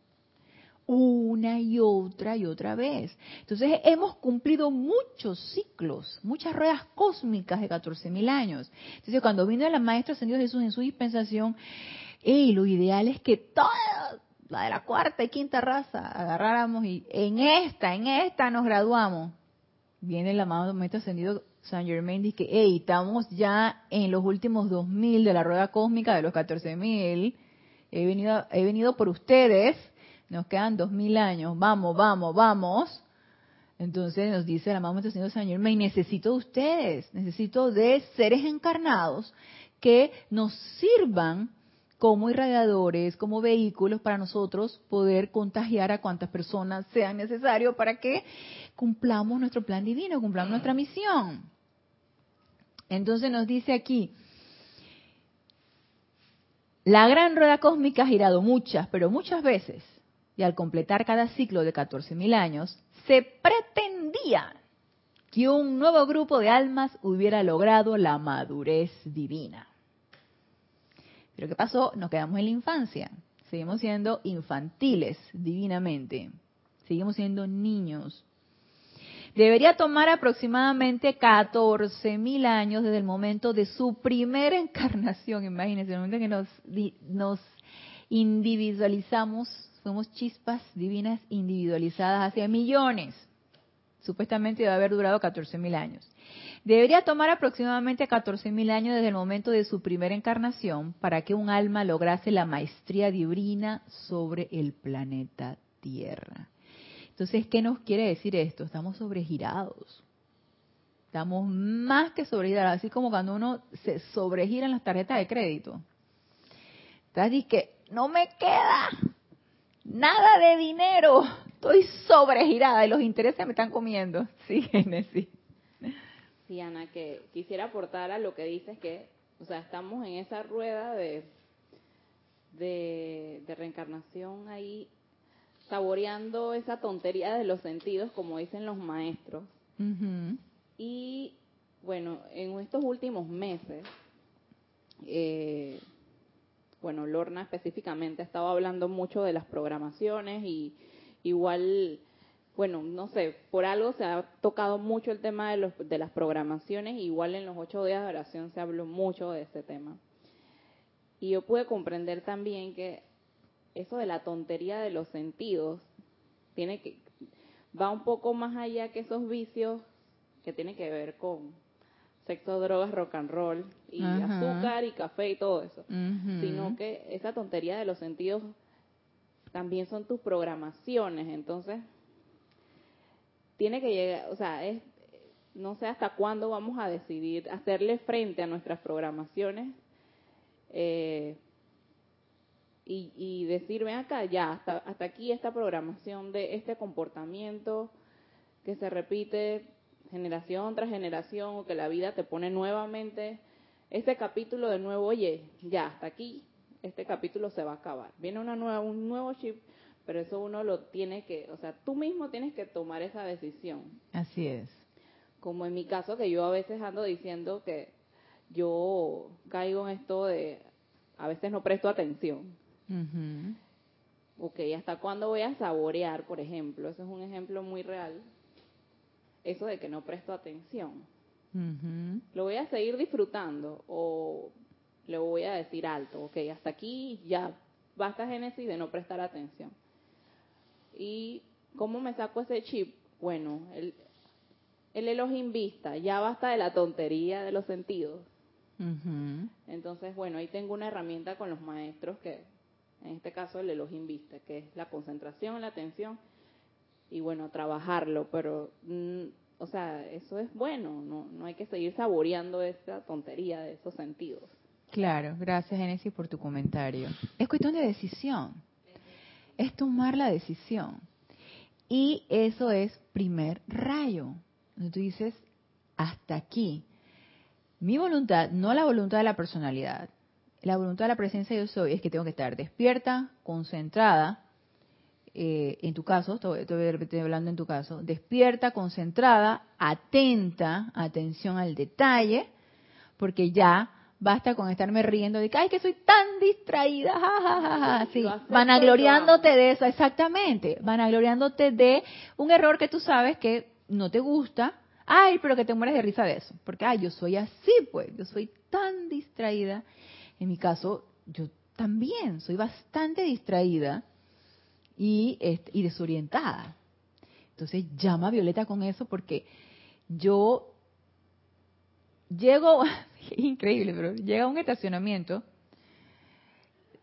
una y otra y otra vez. Entonces hemos cumplido muchos ciclos, muchas ruedas cósmicas de 14.000 años. Entonces cuando vino el Maestro Ascendido Jesús en su dispensación, y lo ideal es que toda la de la cuarta y quinta raza agarráramos y en esta, en esta nos graduamos. Viene el amado Maestro Ascendido San Germain dice que, hey, estamos ya en los últimos 2.000 de la rueda cósmica de los 14.000. He venido, he venido por ustedes nos quedan dos mil años, vamos, vamos, vamos. Entonces nos dice el amado Señor Señor, me necesito de ustedes, necesito de seres encarnados que nos sirvan como irradiadores, como vehículos para nosotros poder contagiar a cuantas personas sean necesario para que cumplamos nuestro plan divino, cumplamos nuestra misión. Entonces nos dice aquí, la gran rueda cósmica ha girado muchas, pero muchas veces y al completar cada ciclo de 14.000 años, se pretendía que un nuevo grupo de almas hubiera logrado la madurez divina. Pero ¿qué pasó? Nos quedamos en la infancia. Seguimos siendo infantiles divinamente. Seguimos siendo niños. Debería tomar aproximadamente 14.000 años desde el momento de su primera *laughs* encarnación. Imagínense, el momento que nos, nos individualizamos somos chispas divinas individualizadas hacia millones. Supuestamente debe haber durado 14.000 años. Debería tomar aproximadamente 14.000 años desde el momento de su primera encarnación para que un alma lograse la maestría divina sobre el planeta Tierra. Entonces, ¿qué nos quiere decir esto? Estamos sobregirados. Estamos más que sobregirados, así como cuando uno se sobregira en las tarjetas de crédito. Entonces, que no me queda, Nada de dinero. Estoy sobregirada y los intereses me están comiendo. Sí, Genesis. Sí, Ana, que quisiera aportar a lo que dices que, o sea, estamos en esa rueda de, de, reencarnación ahí, saboreando esa tontería de los sentidos, como dicen los maestros. Y bueno, en estos últimos meses, eh, bueno, Lorna específicamente ha estado hablando mucho de las programaciones y igual, bueno, no sé, por algo se ha tocado mucho el tema de, los, de las programaciones, igual en los ocho días de oración se habló mucho de ese tema. Y yo pude comprender también que eso de la tontería de los sentidos tiene que va un poco más allá que esos vicios que tienen que ver con sexo, drogas, rock and roll y azúcar y café y todo eso, sino que esa tontería de los sentidos también son tus programaciones, entonces tiene que llegar, o sea, es, no sé hasta cuándo vamos a decidir hacerle frente a nuestras programaciones eh, y, y decir, acá, ya, hasta, hasta aquí esta programación de este comportamiento que se repite generación tras generación o que la vida te pone nuevamente este capítulo de nuevo, oye, ya, hasta aquí, este capítulo se va a acabar. Viene una nueva, un nuevo chip, pero eso uno lo tiene que, o sea, tú mismo tienes que tomar esa decisión. Así es. Como en mi caso, que yo a veces ando diciendo que yo caigo en esto de, a veces no presto atención. Ok, ¿hasta cuándo voy a saborear, por ejemplo? Ese es un ejemplo muy real eso de que no presto atención. ¿Lo voy a seguir disfrutando o le voy a decir alto? Ok, hasta aquí ya basta Génesis de no prestar atención. ¿Y cómo me saco ese chip? Bueno, el, el Elohim vista, ya basta de la tontería de los sentidos. Entonces, bueno, ahí tengo una herramienta con los maestros que, en este caso, el Elohim vista, que es la concentración, la atención y bueno, trabajarlo, pero, mm, o sea, eso es bueno, no, no hay que seguir saboreando esa tontería de esos sentidos. Claro, gracias Genesis por tu comentario. Es cuestión de decisión, es tomar la decisión. Y eso es primer rayo. Tú dices, hasta aquí. Mi voluntad, no la voluntad de la personalidad. La voluntad de la presencia yo soy es que tengo que estar despierta, concentrada, eh, en tu caso, estoy, hablando en tu caso, despierta, concentrada, atenta, atención al detalle, porque ya basta con estarme riendo de que, ay, que soy tan distraída, ja, sí, vanagloriándote de eso, exactamente, vanagloriándote de un error que tú sabes que no te gusta, ay, pero que te mueres de risa de eso, porque, ay, yo soy así, pues, yo soy tan distraída. En mi caso, yo también soy bastante distraída y, este, y desorientada. Entonces llama a Violeta con eso porque yo llego, *laughs* increíble, pero llega a un estacionamiento.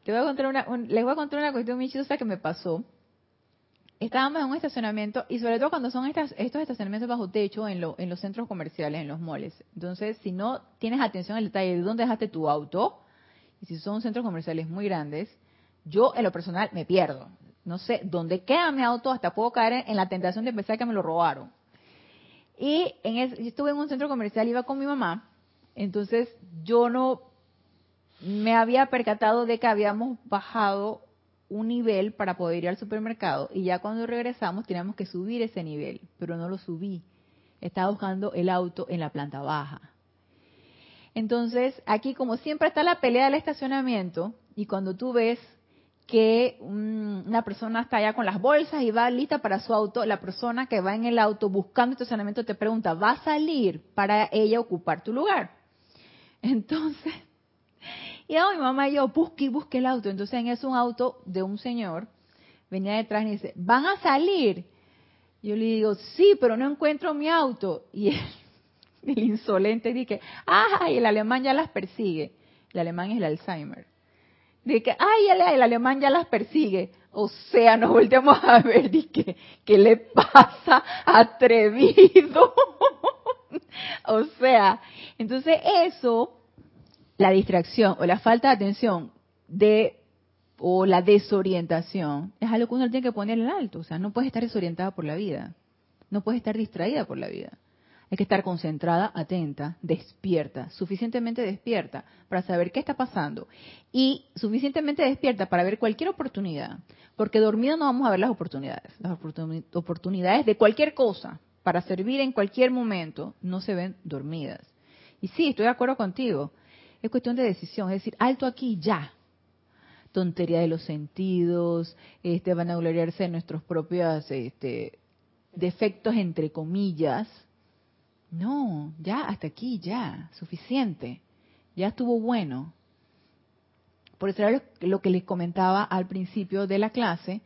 Te voy a contar una, les voy a contar una cuestión muy chistosa que me pasó. Estábamos en un estacionamiento y sobre todo cuando son estas, estos estacionamientos bajo techo en, lo, en los centros comerciales, en los moles. Entonces, si no tienes atención al detalle de dónde dejaste tu auto, y si son centros comerciales muy grandes, yo en lo personal me pierdo. No sé dónde queda mi auto, hasta puedo caer en la tentación de pensar que me lo robaron. Y en estuve en un centro comercial, iba con mi mamá, entonces yo no me había percatado de que habíamos bajado un nivel para poder ir al supermercado y ya cuando regresamos teníamos que subir ese nivel, pero no lo subí. Estaba buscando el auto en la planta baja. Entonces, aquí como siempre está la pelea del estacionamiento y cuando tú ves que una persona está allá con las bolsas y va lista para su auto, la persona que va en el auto buscando estacionamiento te pregunta, ¿va a salir para ella ocupar tu lugar? *laughs* Entonces, y mi mamá y yo, y busque el auto. Entonces en eso un auto de un señor venía detrás y dice, ¿van a salir? Yo le digo, sí, pero no encuentro mi auto. Y *laughs* el insolente, dice, ¡ay! El alemán ya las persigue. El alemán es el Alzheimer. Dice, ¡ay! El, alemán ya las persigue. O sea, nos volteamos a ver, dice, ¿qué le pasa? Atrevido. *laughs* o sea, entonces eso, la distracción o la falta de atención de o la desorientación es algo que uno tiene que poner en alto. O sea, no puedes estar desorientada por la vida. No puedes estar distraída por la vida. Hay que estar concentrada, atenta, despierta, suficientemente despierta para saber qué está pasando y suficientemente despierta para ver cualquier oportunidad, porque dormida no vamos a ver las oportunidades. Las oportunidades de cualquier cosa para servir en cualquier momento no se ven dormidas. Y sí, estoy de acuerdo contigo. Es cuestión de decisión, es decir, alto aquí ya. Tontería de los sentidos, este, van a gloriarse de nuestros propios este, defectos entre comillas, no, ya hasta aquí, ya, suficiente. Ya estuvo bueno. Por eso era lo que les comentaba al principio de la clase,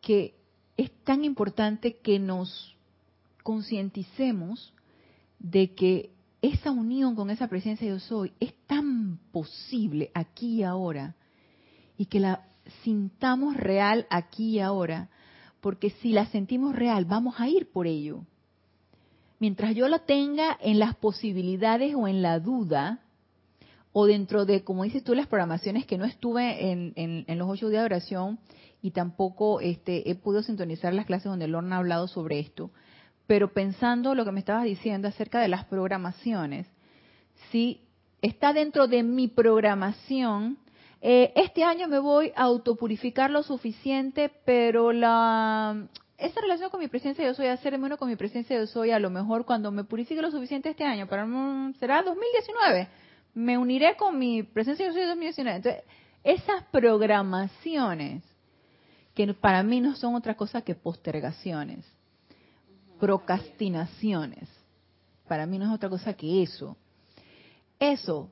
que es tan importante que nos concienticemos de que esa unión con esa presencia de yo soy es tan posible aquí y ahora y que la sintamos real aquí y ahora, porque si la sentimos real vamos a ir por ello mientras yo la tenga en las posibilidades o en la duda, o dentro de, como dices tú, las programaciones que no estuve en, los ocho días de oración y tampoco este, he podido sintonizar las clases donde Lorna ha hablado sobre esto, pero pensando lo que me estabas diciendo acerca de las programaciones, si está dentro de mi programación, eh, este año me voy a autopurificar lo suficiente, pero la esa relación con mi presencia yo soy, hacerme uno con mi presencia yo soy, a lo mejor cuando me purifique lo suficiente este año, para será 2019, me uniré con mi presencia yo soy 2019. Entonces, esas programaciones, que para mí no son otra cosa que postergaciones, procrastinaciones, para mí no es otra cosa que eso. Eso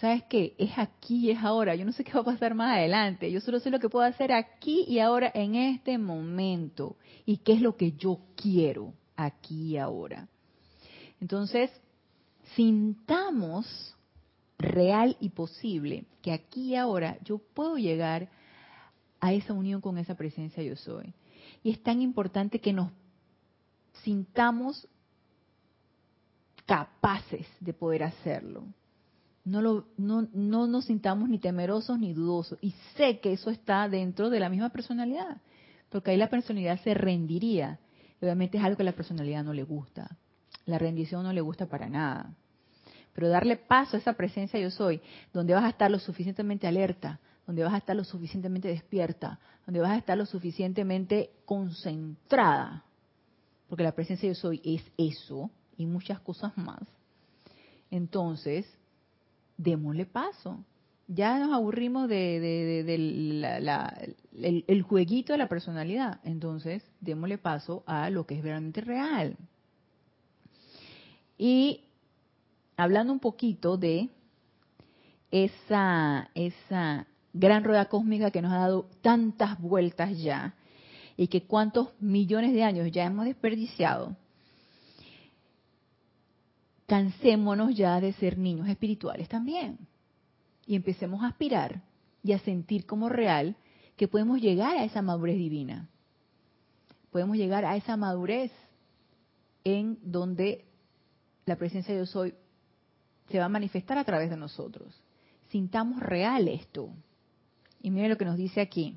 ¿sabes qué? Es aquí y es ahora. Yo no sé qué va a pasar más adelante. Yo solo sé lo que puedo hacer aquí y ahora en este momento. Y qué es lo que yo quiero aquí y ahora. Entonces, sintamos real y posible que aquí y ahora yo puedo llegar a esa unión con esa presencia yo soy. Y es tan importante que nos sintamos capaces de poder hacerlo no, lo, no, no nos sintamos ni temerosos ni dudosos. Y sé que eso está dentro de la misma personalidad, porque ahí la personalidad se rendiría. Obviamente es algo que a la personalidad no le gusta. La rendición no le gusta para nada. Pero darle paso a esa presencia yo soy, donde vas a estar lo suficientemente alerta, donde vas a estar lo suficientemente despierta, donde vas a estar lo suficientemente concentrada, porque la presencia yo soy es eso y muchas cosas más. Entonces, démosle paso. Ya nos aburrimos de, el, jueguito de la personalidad. Entonces, démosle paso a lo que es realmente real. Y hablando un poquito de esa, esa gran rueda cósmica que nos ha dado tantas vueltas ya y que cuántos millones de años ya hemos desperdiciado, cansémonos ya de ser niños espirituales también y empecemos a aspirar y a sentir como real que podemos llegar a esa madurez divina. Podemos llegar a esa madurez en donde la presencia de Dios hoy se va a manifestar a través de nosotros. Sintamos real esto. Y mire lo que nos dice aquí.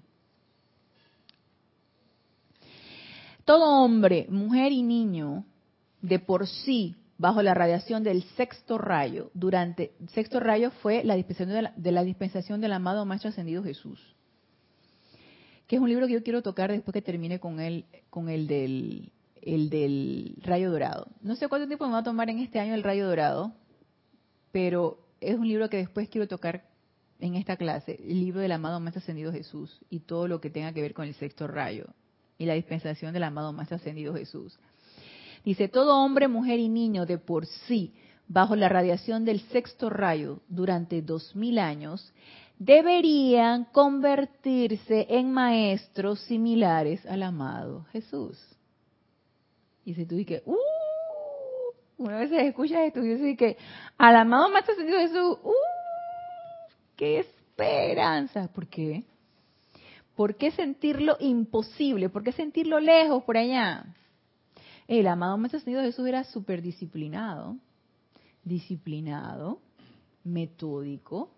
Todo hombre, mujer y niño, de por sí, bajo la radiación del sexto rayo, durante, sexto rayo fue la dispensación de la, de la dispensación del amado Maestro Ascendido Jesús, que es un libro que yo quiero tocar después que termine con el, con el del, el del rayo dorado. No sé cuánto tiempo me va a tomar en este año el rayo dorado, pero es un libro que después quiero tocar en esta clase, el libro del amado Maestro Ascendido Jesús y todo lo que tenga que ver con el sexto rayo y la dispensación del amado Maestro Ascendido Jesús. Dice, todo hombre, mujer y niño de por sí, bajo la radiación del sexto rayo durante dos mil años, deberían convertirse en maestros similares al amado Jesús. Y si tú dices, ¡uh! Una vez escuchas esto y que al amado Maestro Ascendido Jesús, ¡uh! ¡Qué esperanza! ¿Por qué? ¿Por qué sentirlo imposible? ¿Por qué sentirlo lejos por allá? El amado Maestro Ascendido Jesús era súper disciplinado, disciplinado, metódico,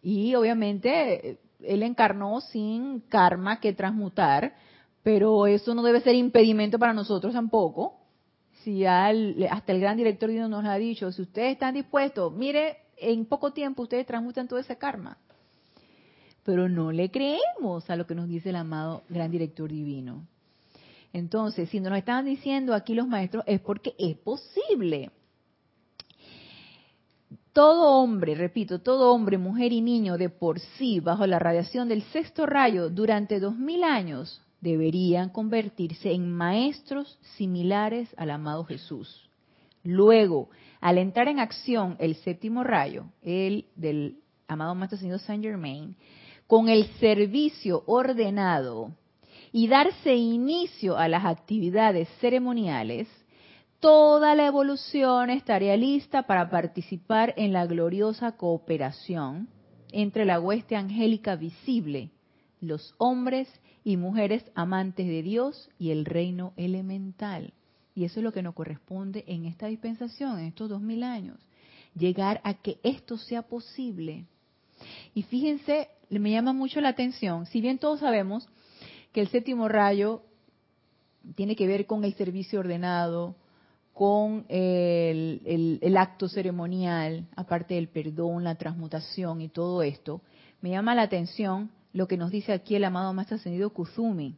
y obviamente él encarnó sin karma que transmutar, pero eso no debe ser impedimento para nosotros tampoco. Si hasta el gran director nos ha dicho, si ustedes están dispuestos, mire, en poco tiempo ustedes transmutan todo ese karma. Pero no le creemos a lo que nos dice el amado gran director divino. Entonces, si nos están diciendo aquí los maestros, es porque es posible. Todo hombre, repito, todo hombre, mujer y niño de por sí, bajo la radiación del sexto rayo, durante dos mil años, deberían convertirse en maestros similares al amado Jesús. Luego, al entrar en acción el séptimo rayo, el del amado Maestro Señor Saint Germain, con el servicio ordenado y darse inicio a las actividades ceremoniales, toda la evolución estaría lista para participar en la gloriosa cooperación entre la hueste angélica visible, los hombres y mujeres amantes de Dios y el reino elemental. Y eso es lo que nos corresponde en esta dispensación, en estos dos mil años. Llegar a que esto sea posible. Y fíjense, me llama mucho la atención, si bien todos sabemos que el séptimo rayo tiene que ver con el servicio ordenado, con el, acto ceremonial, aparte del perdón, la transmutación y todo esto, me llama la atención lo que nos dice aquí el amado Maestro Ascendido Kuzumi.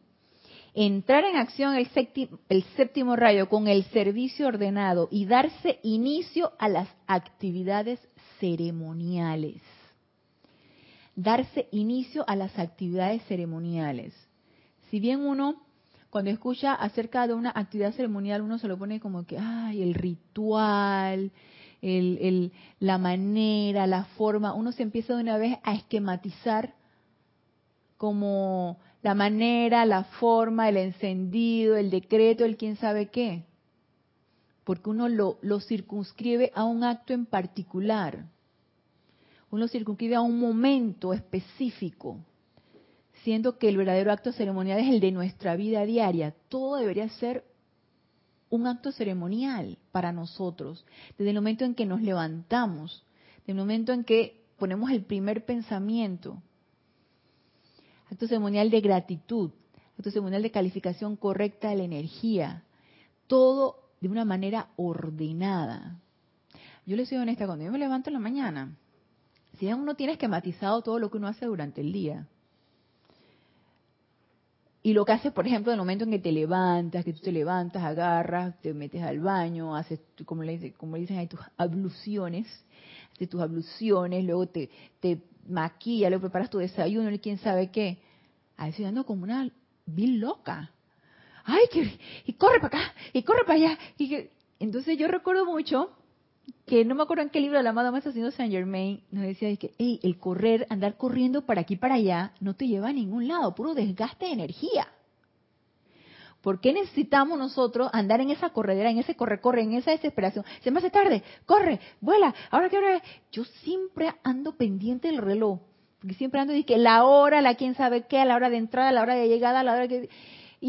Entrar en acción el séptimo rayo con el servicio ordenado y darse inicio a las actividades ceremoniales. Darse inicio a las actividades ceremoniales. Si bien uno, cuando escucha acerca de una actividad ceremonial, uno se lo pone como que, ay, el ritual, el, la manera, la forma, uno se empieza de una vez a esquematizar como la manera, la forma, el encendido, el decreto, el quién sabe qué. Porque uno lo, lo circunscribe a un acto en particular. Uno circunscribe a un momento específico siendo que el verdadero acto ceremonial es el de nuestra vida diaria. Todo debería ser un acto ceremonial para nosotros, desde el momento en que nos levantamos, desde el momento en que ponemos el primer pensamiento. Acto ceremonial de gratitud, acto ceremonial de calificación correcta de la energía, todo de una manera ordenada. Yo les soy honesta, cuando yo me levanto en la mañana, si uno tiene esquematizado todo lo que uno hace durante el día. Y lo que haces, por ejemplo, en el momento en que te levantas, que tú te levantas, agarras, te metes al baño, haces, como le dicen, como dicen hay tus abluciones, haces tus abluciones, luego te, te maquillas, luego preparas tu desayuno y quién sabe qué. A veces ando como una vil loca. Ay, que, y corre para acá, y corre para allá. Y que, entonces yo recuerdo mucho que no me acuerdo en qué libro de la amada Maestra Señor Saint Germain nos decía que hey, el correr, andar corriendo para aquí para allá, no te lleva a ningún lado, puro desgaste de energía. ¿Por qué necesitamos nosotros andar en esa corredera, en ese corre-corre, en esa desesperación? Se me hace tarde, corre, vuela, ahora qué hora es. Yo siempre ando pendiente del reloj, porque siempre ando y que la hora, la quién sabe qué, a la hora de entrada, a la hora de llegada, a la hora que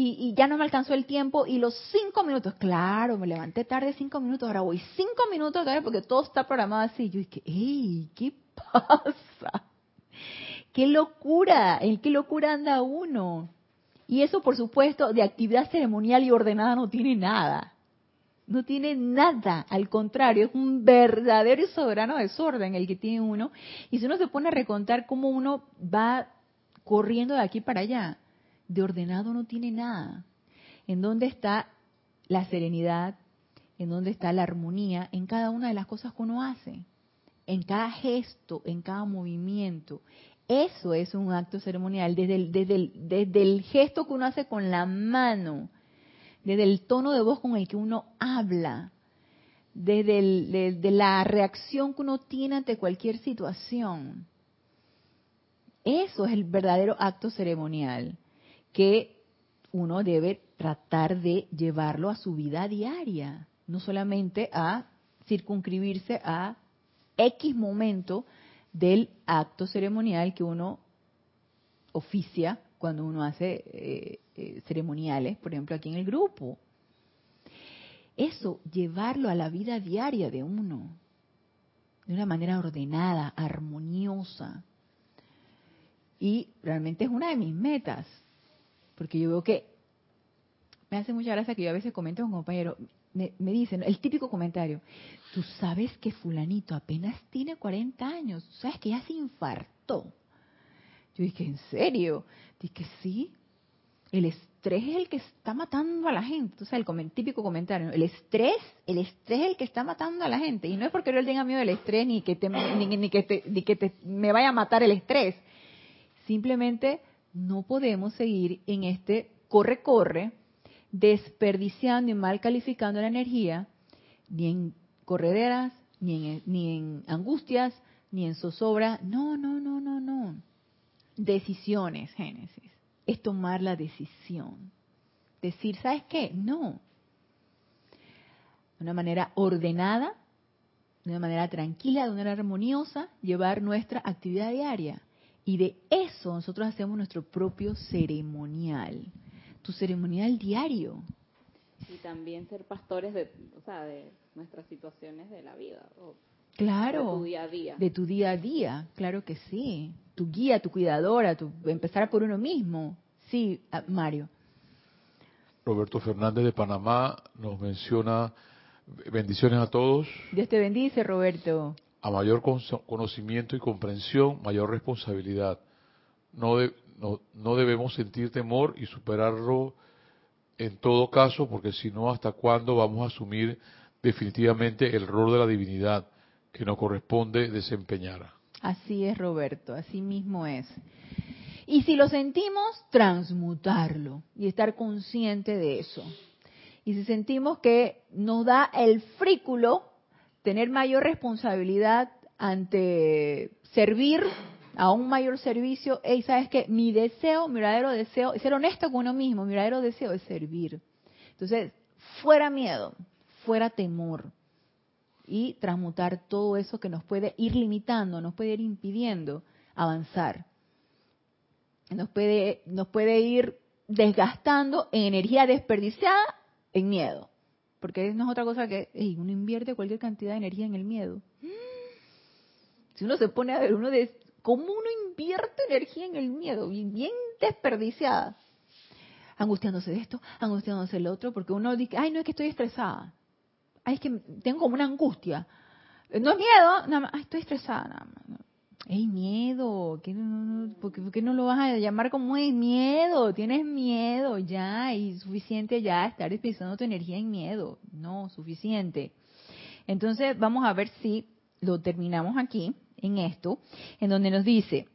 y, ya no me alcanzó el tiempo y los cinco minutos, claro, me levanté tarde cinco minutos, ahora voy cinco minutos tarde porque todo está programado así. Yo dije, ¡ey! ¿Qué pasa? ¡Qué locura! ¿En qué locura anda uno? Y eso, por supuesto, de actividad ceremonial y ordenada no tiene nada. No tiene nada, al contrario, es un verdadero y soberano desorden el que tiene uno. Y si uno se pone a recontar cómo uno va corriendo de aquí para allá, de ordenado no tiene nada. ¿En dónde está la serenidad? ¿En dónde está la armonía? En cada una de las cosas que uno hace. En cada gesto, en cada movimiento. Eso es un acto ceremonial. Desde el, desde el, desde el gesto que uno hace con la mano, desde el tono de voz con el que uno habla, desde la reacción que uno tiene ante cualquier situación. Eso es el verdadero acto ceremonial que uno debe tratar de llevarlo a su vida diaria, no solamente a circunscribirse a X momento del acto ceremonial que uno oficia cuando uno hace eh, eh, ceremoniales, por ejemplo, aquí en el grupo. Eso, llevarlo a la vida diaria de uno, de una manera ordenada, armoniosa. Y realmente es una de mis metas, porque yo veo que me hace mucha gracia que yo a veces comento con compañeros, me, dicen, el típico comentario, tú sabes que fulanito apenas tiene 40 años, sabes que ya se infartó. Yo dije, ¿en serio? Dije, sí, el estrés es el que está matando a la gente. O sea, el típico comentario, el estrés, el estrés es el que está matando a la gente. Y no es porque yo tenga miedo del estrés ni que, te, ni, que, te, ni que te, me vaya a matar el estrés. Simplemente no podemos seguir en este corre-corre, desperdiciando y mal calificando la energía, ni en correderas, ni en, ni en angustias, ni en zozobra. No, no, no, no, no. Decisiones, Génesis. Es tomar la decisión. Decir, ¿sabes qué? No. De una manera ordenada, de una manera tranquila, de una manera armoniosa, llevar nuestra actividad diaria. Y de eso nosotros hacemos nuestro propio ceremonial, tu ceremonial diario. Y también ser pastores de, o sea, de nuestras situaciones de la vida. claro. De tu día a día. De tu día a día, claro que sí. Tu guía, tu cuidadora, tu, empezar por uno mismo. Sí, ah, Mario. Roberto Fernández de Panamá nos menciona bendiciones a todos. Dios te bendice, Roberto a mayor conocimiento y comprensión, mayor responsabilidad. No, no, debemos sentir temor y superarlo en todo caso, porque si no, ¿hasta cuándo vamos a asumir definitivamente el rol de la divinidad que nos corresponde desempeñar? Así es, Roberto, así mismo es. Y si lo sentimos, transmutarlo y estar consciente de eso. Y si sentimos que nos da el frículo, tener mayor responsabilidad ante servir a un mayor servicio, y sabes que mi deseo, mi verdadero deseo, ser honesto con uno mismo, mi verdadero deseo es servir. Entonces, fuera miedo, fuera temor y transmutar todo eso que nos puede ir limitando, nos puede ir impidiendo avanzar. Nos puede, nos puede ir desgastando en energía desperdiciada en miedo. Porque no es otra cosa que uno invierte cualquier cantidad de energía en el miedo. Si uno se pone a ver, uno de cómo uno invierte energía en el miedo, bien desperdiciada. Angustiándose de esto, angustiándose del otro, porque uno dice, ay, no es que estoy estresada. Ay, es que tengo como una angustia. No es miedo, nada más, ay, estoy estresada, nada más. ¡Ey, miedo! ¿Por qué, no lo vas a llamar como es miedo? Tienes miedo ya y suficiente ya estar desperdiciando tu energía en miedo. No, suficiente. Entonces vamos a ver si lo terminamos aquí, en esto, en donde nos dice,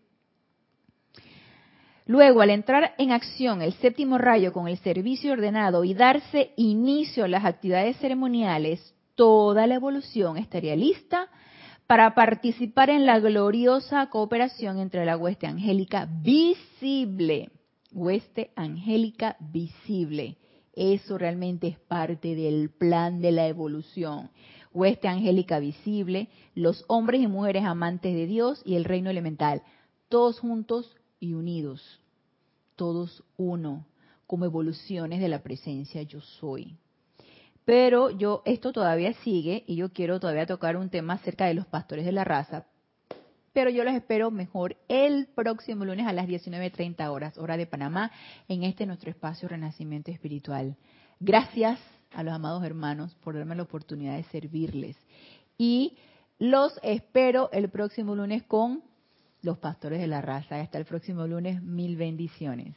Luego, al entrar en acción el séptimo rayo con el servicio ordenado y darse inicio a las actividades ceremoniales, toda la evolución estaría lista para participar en la gloriosa cooperación entre la hueste angélica visible. Hueste angélica visible. Eso realmente es parte del plan de la evolución. Hueste angélica visible, los hombres y mujeres amantes de Dios y el reino elemental, todos juntos y unidos, todos uno, como evoluciones de la presencia yo soy. Pero yo, esto todavía sigue y yo quiero todavía tocar un tema acerca de los pastores de la raza. Pero yo les espero mejor el próximo lunes a las 19.30 horas, hora de Panamá, en este nuestro espacio Renacimiento Espiritual. Gracias a los amados hermanos por darme la oportunidad de servirles. Y los espero el próximo lunes con los pastores de la raza. Hasta el próximo lunes, mil bendiciones.